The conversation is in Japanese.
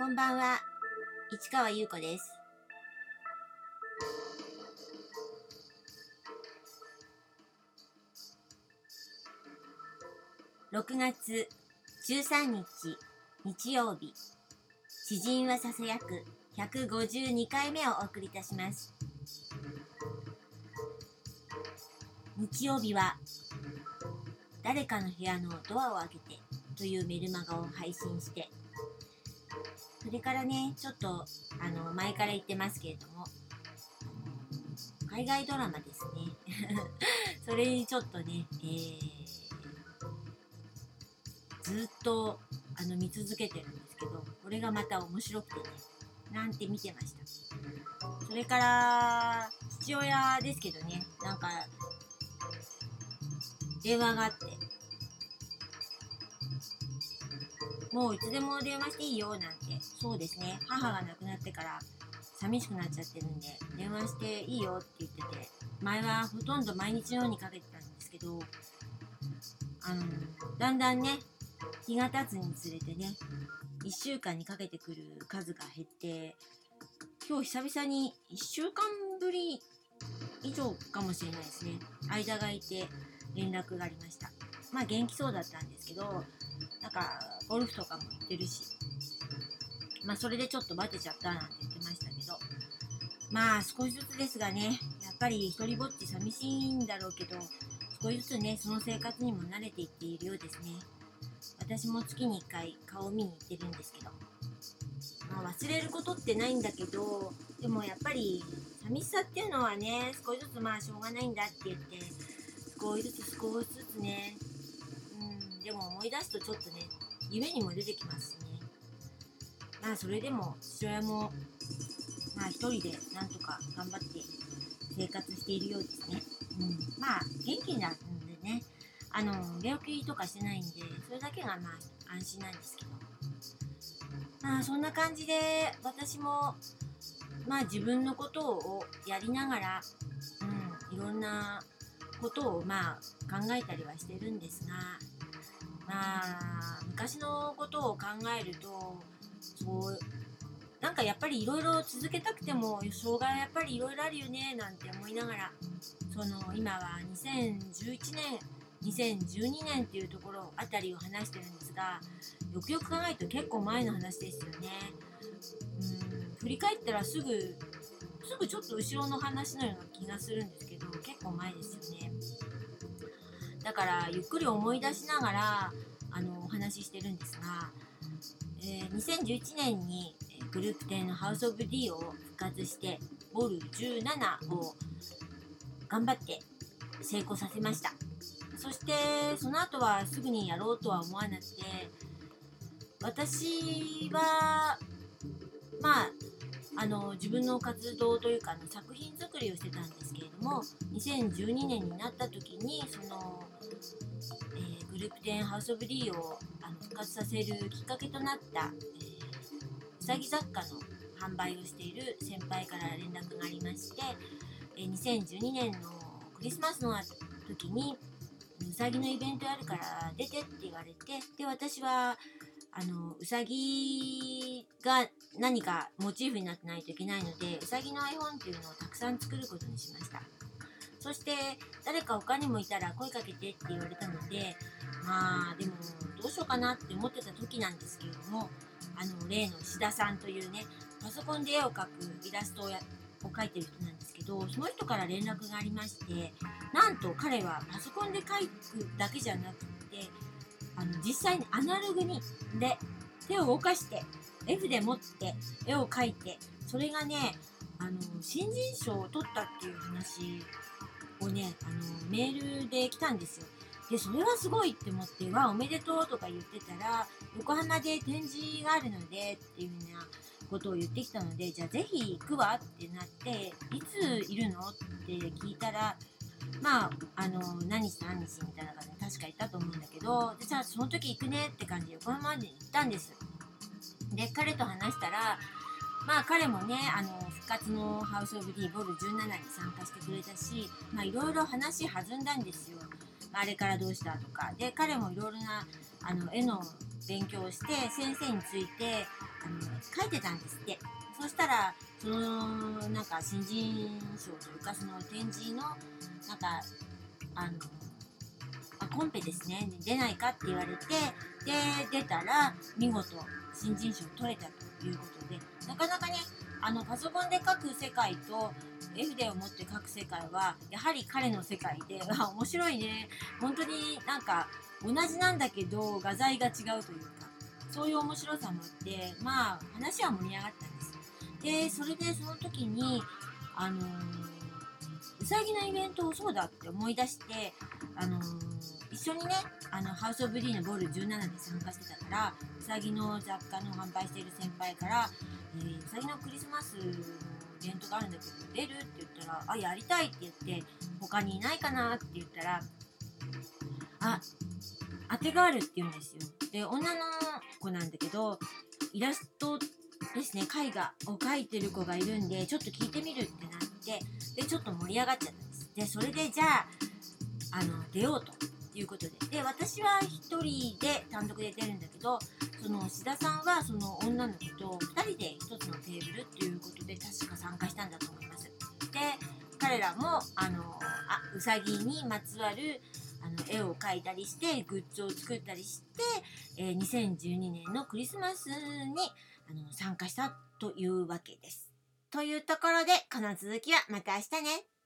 こんばんは、市川優子です。6月13日日曜日詩人はささやく152回目をお送りいたします日曜日は誰かの部屋のドアを開けてというメルマガを配信してそれからねちょっとあの前から言ってますけれども。海外ドラマですね。それにちょっとね、えーずっとあの見続けてるんですけどこれがまた面白くてねなんて見てました。それから父親ですけどねなんか電話があってもういつでも電話していいよなんてそうですね。母が亡くなってから寂しくなっちゃってるんで電話していいよって言ってて。前はほとんど毎日のようにかけてたんですけどあのだんだんね日が経つにつれてね1週間にかけてくる数が減って今日久々に1週間ぶり以上かもしれないですね。間が空いて連絡がありました。まあ元気そうだったんですけどなんかゴルフとかも行ってるしまあそれでちょっとバテちゃったなんて言ってましたけど。まあ少しずつですがねやっぱり一人ぼっち寂しいんだろうけど少しずつねその生活にも慣れていっているようですね。私も月に1回顔を見に行ってるんですけど、まあ、忘れることってないんだけどでもやっぱり寂しさっていうのはね少しずつまあしょうがないんだって言って少しずつ少しずつねうんでも思い出すとちょっとね夢にも出てきますしね。まあそれでも父親もまあ一人でなんとか頑張って生活しているようですね、うん、まあ元気なんでね。あの病気とかしてないんでそれだけがまあ安心なんですけど。まあそんな感じで私もまあ自分のことをやりながら、うん、いろんなことをまあ考えたりはしてるんですがまあ昔のことを考えるとそうなんかやっぱりいろいろ続けたくても障害はやっぱりいろいろあるよねなんて思いながらその今は2011年2012年っていうところあたりを話してるんですがよくよく考えると結構前の話ですよね。うん振り返ったらすぐすぐちょっと後ろの話のような気がするんですけど結構前ですよね。だからゆっくり思い出しながらあのお話ししてるんですが、えー2011年にグループ10のハウス・オブ・ディを復活してボール17を頑張って成功させました。そしてその後はすぐにやろうとは思わなくて私はまああの自分の活動というかの作品作りをしてたんですけども2012年になった時にその、えーグループ10ハウス・オブ・リーをあの復活させるきっかけとなった、えーうさぎ雑貨の販売をしている先輩から連絡がありまして、えー2012年のクリスマスの時にうさぎのイベントやるから出てって言われてで私はあのうさぎが何かモチーフになってないといけないのでうさぎの絵本っていうのをたくさん作ることにしました。そして誰か他にもいたら声かけてって言われたのでまあでもどうしようかなって思ってた時なんですけれどもあの例の志田さんというねパソコンで絵を描くイラストをやを描いてる人なんですけどその人から連絡がありましてなんと彼はパソコンで描くだけじゃなくてあの実際にアナログにで手を動かして絵筆持って絵を描いてそれがねあの新人賞を取ったっていう話をねあのメールで来たんですよ。でそれはすごいって思って「わおめでとう」とか言ってたら横浜で展示があるのでっていうふうなことを言ってきたのでじゃあぜひ行くわってなっていついるのって聞いたらまああの何日何日みたいな感じで確か言ったと思うんだけどでじゃあその時行くねって感じで横浜まで行ったんですで彼と話したらまあ彼もねあの復活のハウス・オブ・ディーボル17に参加してくれたしまあいろいろ話弾んだんですよ。まあれからどうしたとか。で彼もいろいろなあの絵の勉強をして先生についてあの書いてたんですって。そしたらそのなんか新人賞というかその展示のなんかあのコンペですね。出ないかって言われてで出たら見事新人賞取れたということでなかなかねあのパソコンで書く世界と絵筆を持って描く世界はやはり彼の世界で 面白いね。本当になんか同じなんだけど画材が違うというかそういう面白さもあってまあ話は盛り上がったんですでそれでその時にあのーうさぎのイベントをそうだって思い出してあのー一緒にねあのハウス・オブ・ディーのボール17で参加してたからうさぎの雑貨の販売している先輩から「えーうさぎのクリスマスのイベントがあるんだけど出る?」って言ったら「あやりたい」って言って「他にいないかな?」って言ったら「あ当てがある」って言うんですよで女の子なんだけどイラストですね絵画を描いてる子がいるんでちょっと聞いてみるってなってでちょっと盛り上がっちゃったんですでそれでじゃああの出ようということでで私は1人で単独で出るんだけどその志田さんはその女の子と2人で1つのテーブルっていうことで確か参加したんだと思いますで彼らもあのあうさぎにまつわるあの絵を描いたりしてグッズを作ったりして、えー2012年のクリスマスにあの参加したというわけです。というところでこの続きはまた明日ね。